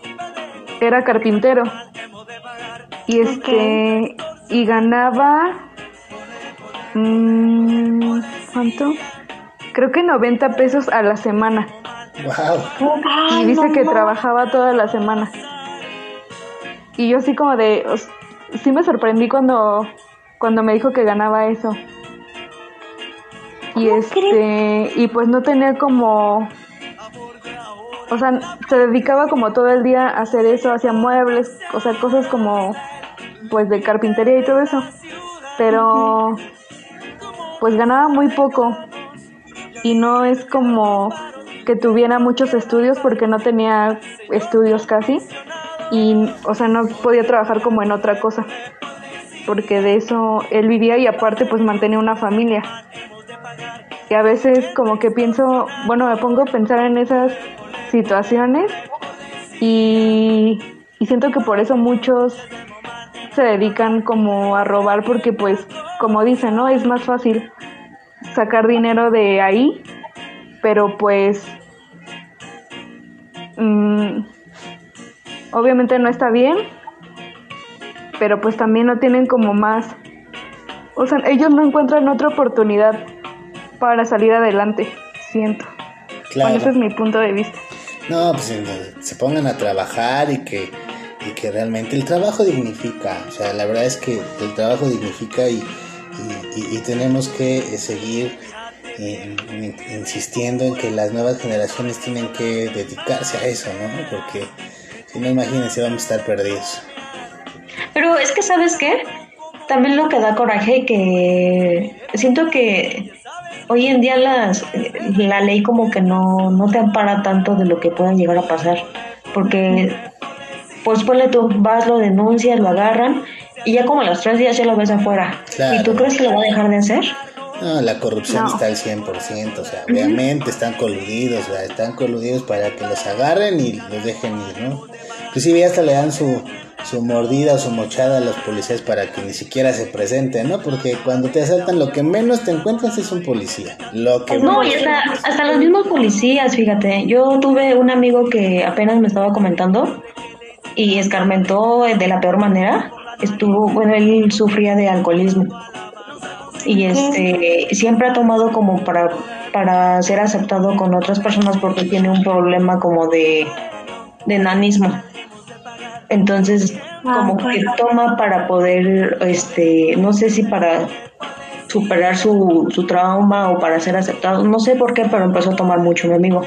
[SPEAKER 4] era carpintero y este y ganaba mm, ¿cuánto? Creo que 90 pesos a la semana
[SPEAKER 1] Wow.
[SPEAKER 4] Y dice que trabajaba toda la semana. Y yo así como de os- sí me sorprendí cuando cuando me dijo que ganaba eso. Y
[SPEAKER 2] ¿Cómo
[SPEAKER 4] este y pues no tenía como o sea, se dedicaba como todo el día a hacer eso, hacía muebles, o sea, cosas como pues de carpintería y todo eso. Pero pues ganaba muy poco y no es como que tuviera muchos estudios porque no tenía estudios casi y o sea, no podía trabajar como en otra cosa. Porque de eso él vivía y aparte pues mantenía una familia. Y a veces como que pienso, bueno, me pongo a pensar en esas situaciones y, y siento que por eso muchos se dedican como a robar porque pues como dicen, ¿no? Es más fácil sacar dinero de ahí, pero pues mm, obviamente no está bien, pero pues también no tienen como más, o sea, ellos no encuentran otra oportunidad para salir adelante, siento.
[SPEAKER 1] Claro.
[SPEAKER 4] Bueno, ese es mi punto de vista.
[SPEAKER 1] No, pues se pongan a trabajar y que, y que realmente el trabajo dignifica. O sea, la verdad es que el trabajo dignifica y, y- y- y tenemos que eh, seguir eh, in- insistiendo en que las nuevas generaciones tienen que dedicarse a eso, ¿no? Porque si no, imagínense, vamos a estar perdidos.
[SPEAKER 3] Pero es que, ¿sabes qué? También lo que da coraje que siento que hoy en día las, la ley como que no, no te ampara tanto de lo que pueda llegar a pasar. Porque, pues ponle tú, vas, lo denuncias, lo agarran y ya como a los tres días ya lo ves afuera.
[SPEAKER 1] Claro.
[SPEAKER 3] ¿Y tú crees que lo va a dejar de hacer?
[SPEAKER 1] No, la corrupción
[SPEAKER 4] No.
[SPEAKER 1] está al 100%, o sea, obviamente están coludidos, o sea, están coludidos para que los agarren y los dejen ir, ¿no? Inclusive hasta le dan su, su mordida o su mochada a los policías para que ni siquiera se presenten, ¿no? Porque cuando te asaltan lo que menos te encuentras es un policía, lo que
[SPEAKER 3] No, y hasta, hasta los mismos policías, fíjate. Yo tuve un amigo que apenas me estaba comentando y escarmentó de la peor manera. Estuvo, bueno, él sufría de alcoholismo y este siempre ha tomado como para para ser aceptado con otras personas porque tiene un problema como de de enanismo. Entonces, como que toma para poder, este, no sé si para superar su, su trauma o para ser aceptado, no sé por qué, pero empezó a tomar mucho mi amigo.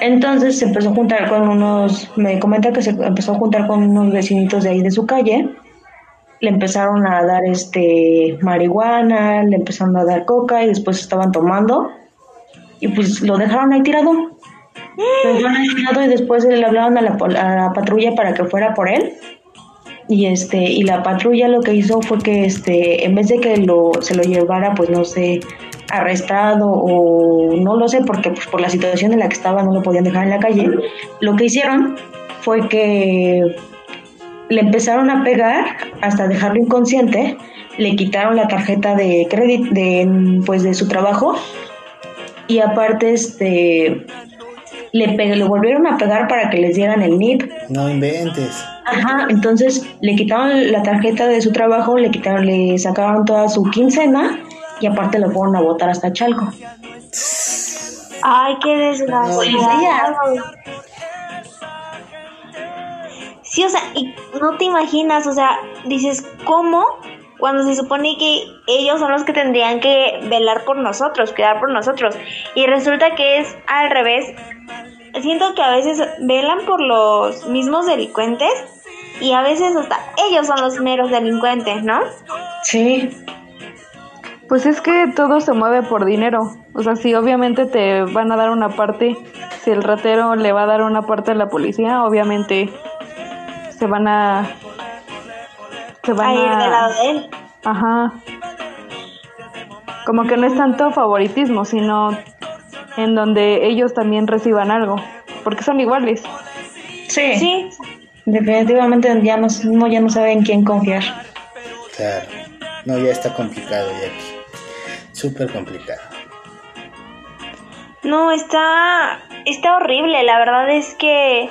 [SPEAKER 3] Entonces se empezó a juntar con unos, me comenta que se empezó a juntar con unos vecinitos de ahí de su calle, le empezaron a dar este marihuana, le empezaron a dar coca y después estaban tomando y pues lo dejaron ahí tirado. Lo dejaron ahí tirado y después le hablaron a la, a la patrulla para que fuera por él y este y la patrulla lo que hizo fue que este en vez de que lo se lo llevara pues no sé arrestado o no lo sé porque pues por la situación en la que estaba no lo podían dejar en la calle lo que hicieron fue que le empezaron a pegar hasta dejarlo inconsciente le quitaron la tarjeta de crédito de pues de su trabajo y aparte este le, pe- le volvieron a pegar para que les dieran el NIP
[SPEAKER 1] no inventes.
[SPEAKER 3] Ajá, entonces le quitaron la tarjeta de su trabajo, le quitaron, le sacaron toda su quincena y aparte lo fueron a votar hasta Chalco.
[SPEAKER 2] Ay, qué desgraciado. Sí, o sea, y no te imaginas, o sea, dices, ¿cómo? Cuando se supone que ellos son los que tendrían que velar por nosotros, cuidar por nosotros. Y resulta que es al revés. Siento que a veces velan por los mismos delincuentes y a veces hasta ellos son los meros delincuentes, ¿no?
[SPEAKER 3] Sí.
[SPEAKER 4] Pues es que todo se mueve por dinero. O sea, si obviamente te van a dar una parte, si el ratero le va a dar una parte a la policía, obviamente se van a... Se van
[SPEAKER 2] A ir
[SPEAKER 4] a...
[SPEAKER 2] del lado de él.
[SPEAKER 4] Ajá. Como que no es tanto favoritismo, sino en donde ellos también reciban algo, porque son iguales.
[SPEAKER 3] Sí.
[SPEAKER 2] Sí,
[SPEAKER 3] Definitivamente ya no, no, ya no saben quién confiar.
[SPEAKER 1] Claro. No, ya está complicado ya aquí. Súper complicado.
[SPEAKER 2] No, está, está horrible. La verdad es que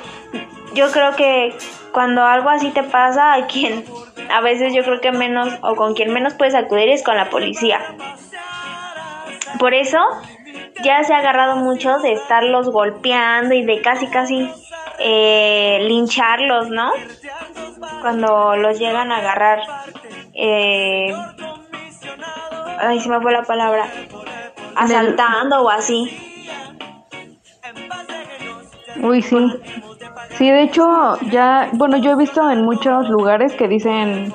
[SPEAKER 2] yo creo que cuando algo así te pasa, a quien a veces yo creo que menos o con quien menos puedes acudir es con la policía. Por eso ya se ha agarrado mucho de estarlos golpeando y de casi casi eh, lincharlos, ¿no? Cuando los llegan a agarrar. Eh, ay, se me fue la palabra. Asaltando o así.
[SPEAKER 4] Uy, sí. Sí, de hecho, ya, bueno, yo he visto en muchos lugares que dicen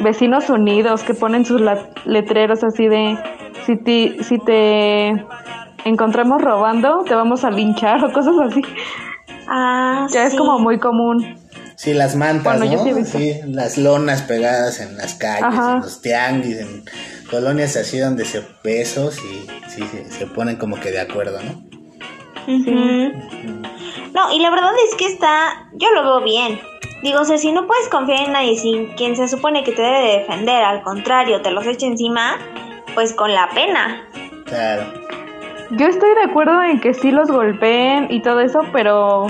[SPEAKER 4] vecinos unidos, que ponen sus la- letreros así de, si te, si te encontramos robando, te vamos a linchar o cosas así.
[SPEAKER 2] Ah,
[SPEAKER 4] Ya es como muy común.
[SPEAKER 1] Sí, las mantas,
[SPEAKER 4] Bueno, yo
[SPEAKER 1] ¿no?
[SPEAKER 4] sí.
[SPEAKER 1] Sí, las lonas pegadas en las calles,
[SPEAKER 4] Ajá.
[SPEAKER 1] en los tianguis, en colonias así donde se besos y sí, sí, se ponen como que de acuerdo, ¿no?
[SPEAKER 2] Ujú. No, y la verdad es que está, yo lo veo bien. Digo, o sea, si no puedes confiar en nadie, sin quien se supone que te debe de defender, al contrario, te los echa encima, pues con la pena.
[SPEAKER 1] Claro.
[SPEAKER 4] Yo estoy de acuerdo en que sí los golpeen y todo eso, pero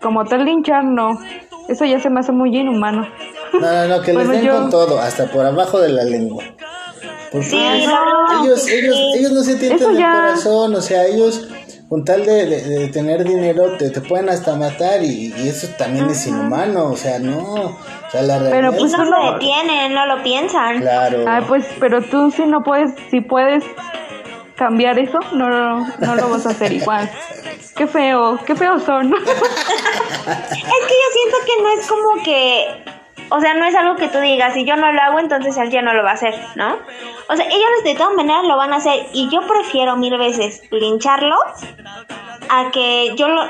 [SPEAKER 4] como tal linchar no. Eso ya se me hace muy inhumano.
[SPEAKER 1] No, no, no, que les
[SPEAKER 4] Bueno,
[SPEAKER 1] den
[SPEAKER 4] yo-
[SPEAKER 1] con todo, hasta por abajo de la lengua. Porque
[SPEAKER 2] Sí,
[SPEAKER 1] ellos, ellos,
[SPEAKER 2] sí.
[SPEAKER 1] ellos, ellos no se tientan
[SPEAKER 4] Eso
[SPEAKER 1] el
[SPEAKER 4] ya-
[SPEAKER 1] corazón, o sea, ellos con tal de, de- de tener dinero te, te pueden hasta matar y, y eso también es inhumano, o sea, no, o sea, la realidad
[SPEAKER 4] Pero, pues,
[SPEAKER 1] es-
[SPEAKER 2] no
[SPEAKER 4] no-
[SPEAKER 2] se detienen, no lo piensan.
[SPEAKER 1] claro,
[SPEAKER 4] Ah, pues, pero tú si no puedes, si puedes cambiar eso, no, no lo vas a hacer igual. Qué feo, qué feos son.
[SPEAKER 2] Es que yo siento que no es como que, o sea, no es algo que tú digas, si yo no lo hago, entonces él ya no lo va a hacer, ¿no? O sea, ellos de todas maneras lo van a hacer y yo prefiero mil veces lincharlos a que yo lo,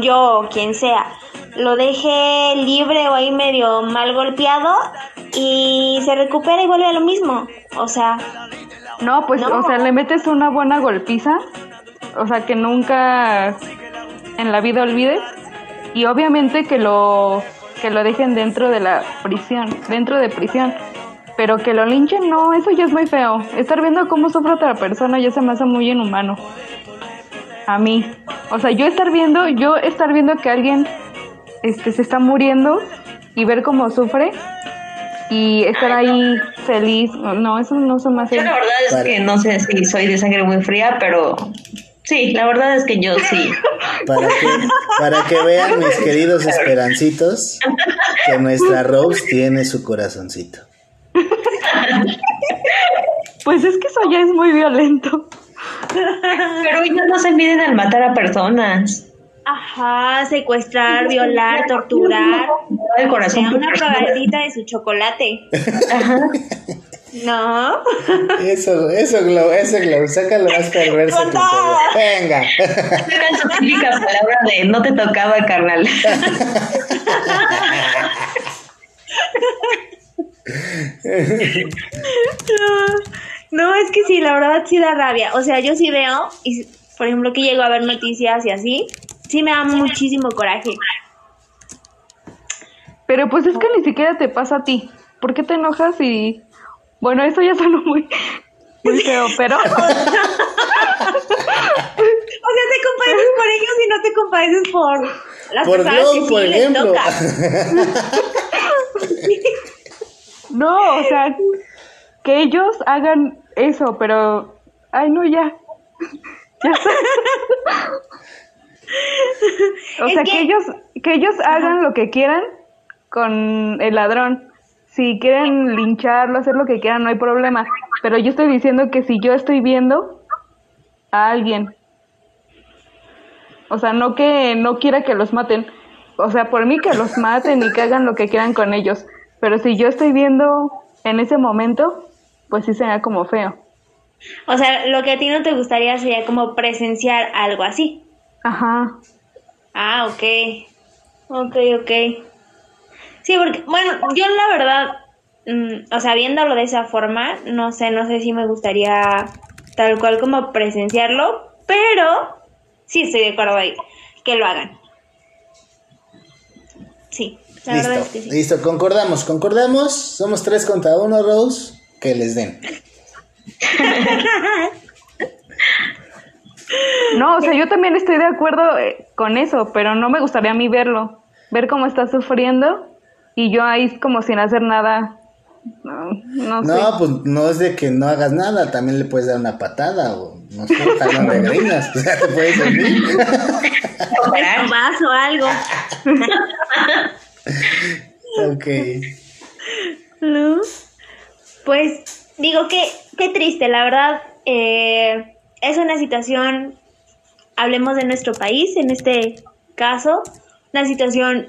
[SPEAKER 2] yo quien sea, lo deje libre o ahí medio mal golpeado y se recupera y vuelve a lo mismo. O sea,
[SPEAKER 4] No, pues,
[SPEAKER 2] No.
[SPEAKER 4] o sea, le metes una buena golpiza, o sea, que nunca en la vida olvides, y obviamente que lo que lo dejen dentro de la prisión, dentro de prisión, pero que lo linchen, no, eso ya es muy feo. Estar viendo cómo sufre otra persona ya se me hace muy inhumano. A mí, o sea, yo estar viendo, yo estar viendo que alguien este se está muriendo y ver cómo sufre y estar ahí feliz, no, eso no se me hace
[SPEAKER 3] Yo la verdad es
[SPEAKER 1] Vale.
[SPEAKER 3] que no sé si soy de sangre muy fría, pero sí, la verdad es que yo sí.
[SPEAKER 1] para que, para que vean mis queridos esperancitos que nuestra Rose tiene su corazoncito.
[SPEAKER 4] Pues es que eso ya es muy violento.
[SPEAKER 3] Pero ellos no se miden al matar a personas.
[SPEAKER 2] ajá, secuestrar, violar, torturar.
[SPEAKER 3] El
[SPEAKER 2] O
[SPEAKER 3] corazón
[SPEAKER 2] sea, una probadita de su chocolate.
[SPEAKER 3] Ajá.
[SPEAKER 2] No.
[SPEAKER 1] Eso, eso, Glo, eso, Glo, sácalo más perverso
[SPEAKER 2] todo.
[SPEAKER 1] todo. Venga.
[SPEAKER 3] Sacan su típica palabra de no te tocaba, carnal.
[SPEAKER 2] No, es que sí, la verdad sí da rabia. O sea, yo sí veo, y por ejemplo que llego a ver noticias y así, sí me da muchísimo coraje.
[SPEAKER 4] Pero pues es que ni siquiera te pasa a ti. ¿Por qué te enojas y bueno, eso ya suena muy muy feo, pero
[SPEAKER 2] O sea, te compadeces por ellos y no te compadeces por, las
[SPEAKER 1] Por
[SPEAKER 2] personas que sí
[SPEAKER 1] por
[SPEAKER 2] les
[SPEAKER 1] ejemplo.
[SPEAKER 2] toca.
[SPEAKER 4] No, o sea, que ellos hagan eso, pero. Ay, no, ya. Ya está. O
[SPEAKER 2] Es
[SPEAKER 4] sea,
[SPEAKER 2] que-
[SPEAKER 4] que ellos, que ellos hagan lo que quieran con el ladrón. Si quieren lincharlo, hacer lo que quieran, no hay problema. Pero yo estoy diciendo que si yo estoy viendo a alguien, o sea, no que no quiera que los maten, o sea, por mí que los maten y que hagan lo que quieran con ellos. Pero si yo estoy viendo en ese momento, pues sí sería como feo.
[SPEAKER 2] O sea, lo que a ti no te gustaría sería como presenciar algo así.
[SPEAKER 4] Ajá.
[SPEAKER 2] Ah, ok. Ok, ok. Sí, porque, bueno, yo la verdad, mm, o sea, viéndolo de esa forma, no sé, no sé si me gustaría tal cual como presenciarlo, pero sí estoy de acuerdo ahí, que lo hagan. Sí, la verdad es
[SPEAKER 1] Listo,
[SPEAKER 2] que sí.
[SPEAKER 1] listo, concordamos, concordamos. Somos tres contra uno, Rose. Que les den.
[SPEAKER 4] No, o sea, yo también estoy de acuerdo eh, con eso, pero no me gustaría a mí verlo. Ver cómo está sufriendo y yo ahí como sin hacer nada. No, no sé.
[SPEAKER 1] Pues no es de que no hagas nada, también le puedes dar una patada o no sé, jalón de greñas, o sea, te puedes servir.
[SPEAKER 2] Un vaso, algo.
[SPEAKER 1] ok.
[SPEAKER 2] ¿No? Pues digo que qué triste, la verdad. eh, es una situación, hablemos de nuestro país en este caso, una situación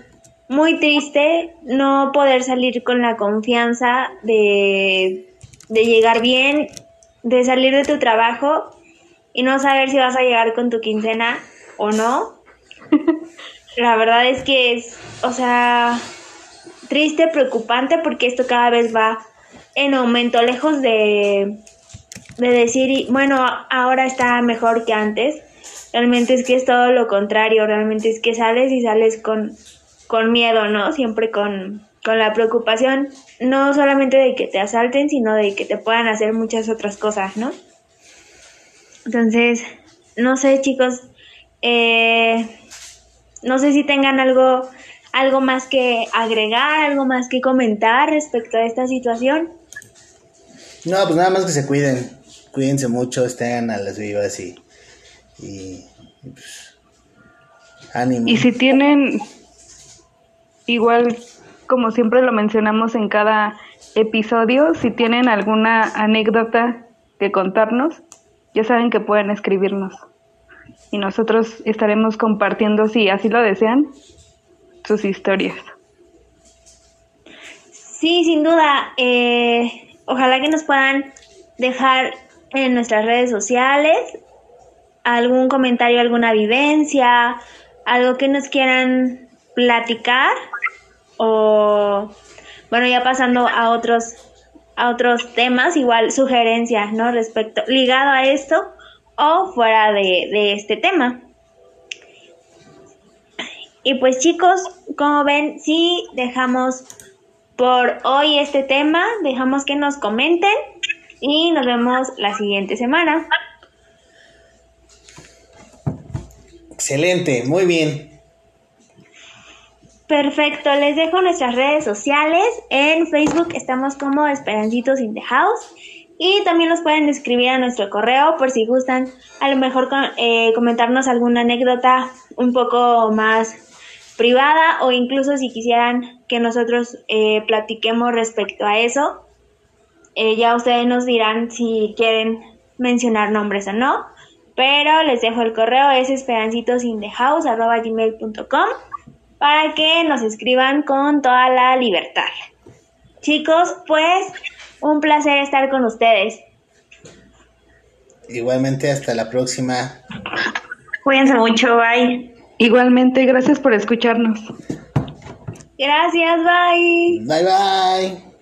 [SPEAKER 2] muy triste, no poder salir con la confianza de, de llegar bien, de salir de tu trabajo y no saber si vas a llegar con tu quincena o no. La verdad es que es, o sea, triste, preocupante, porque esto cada vez va en aumento, lejos de, de decir, bueno, ahora está mejor que antes. Realmente es que es todo lo contrario, realmente es que sales y sales con, con miedo, ¿no? Siempre con, con la preocupación, no solamente de que te asalten, sino de que te puedan hacer muchas otras cosas, ¿no? Entonces, no sé, chicos, eh, no sé si tengan algo, algo más que agregar, algo más que comentar respecto a esta situación.
[SPEAKER 1] No, pues nada más que se cuiden, cuídense mucho, estén a las vivas y, y, y, pues, ánimo.
[SPEAKER 4] Y si tienen, igual como siempre lo mencionamos en cada episodio, si tienen alguna anécdota que contarnos, ya saben que pueden escribirnos. Y nosotros estaremos compartiendo, si así lo desean, sus historias.
[SPEAKER 2] Sí, sin duda. eh, ojalá que nos puedan dejar en nuestras redes sociales algún comentario, alguna vivencia, algo que nos quieran platicar o bueno, ya pasando a otros a otros temas, igual sugerencias, ¿no? Respecto ligado a esto o fuera de, de este tema. Y pues chicos, como ven, si dejamos por hoy este tema, dejamos que nos comenten y nos vemos la siguiente semana.
[SPEAKER 1] Excelente, muy bien.
[SPEAKER 2] Perfecto, les dejo nuestras redes sociales. En Facebook estamos como Esperancitos in the House. Y también nos pueden escribir a nuestro correo por si gustan a lo mejor eh, comentarnos alguna anécdota un poco más privada o incluso si quisieran que nosotros eh, platiquemos respecto a eso. Eh, ya ustedes nos dirán si quieren mencionar nombres o no. Pero les dejo el correo, es esperancitosinthehouse.gmail.com para que nos escriban con toda la libertad. Chicos, pues un placer estar con ustedes.
[SPEAKER 1] Igualmente, hasta la próxima.
[SPEAKER 3] Cuídense mucho, bye.
[SPEAKER 4] Igualmente, gracias por escucharnos.
[SPEAKER 2] Gracias, bye.
[SPEAKER 1] Bye bye.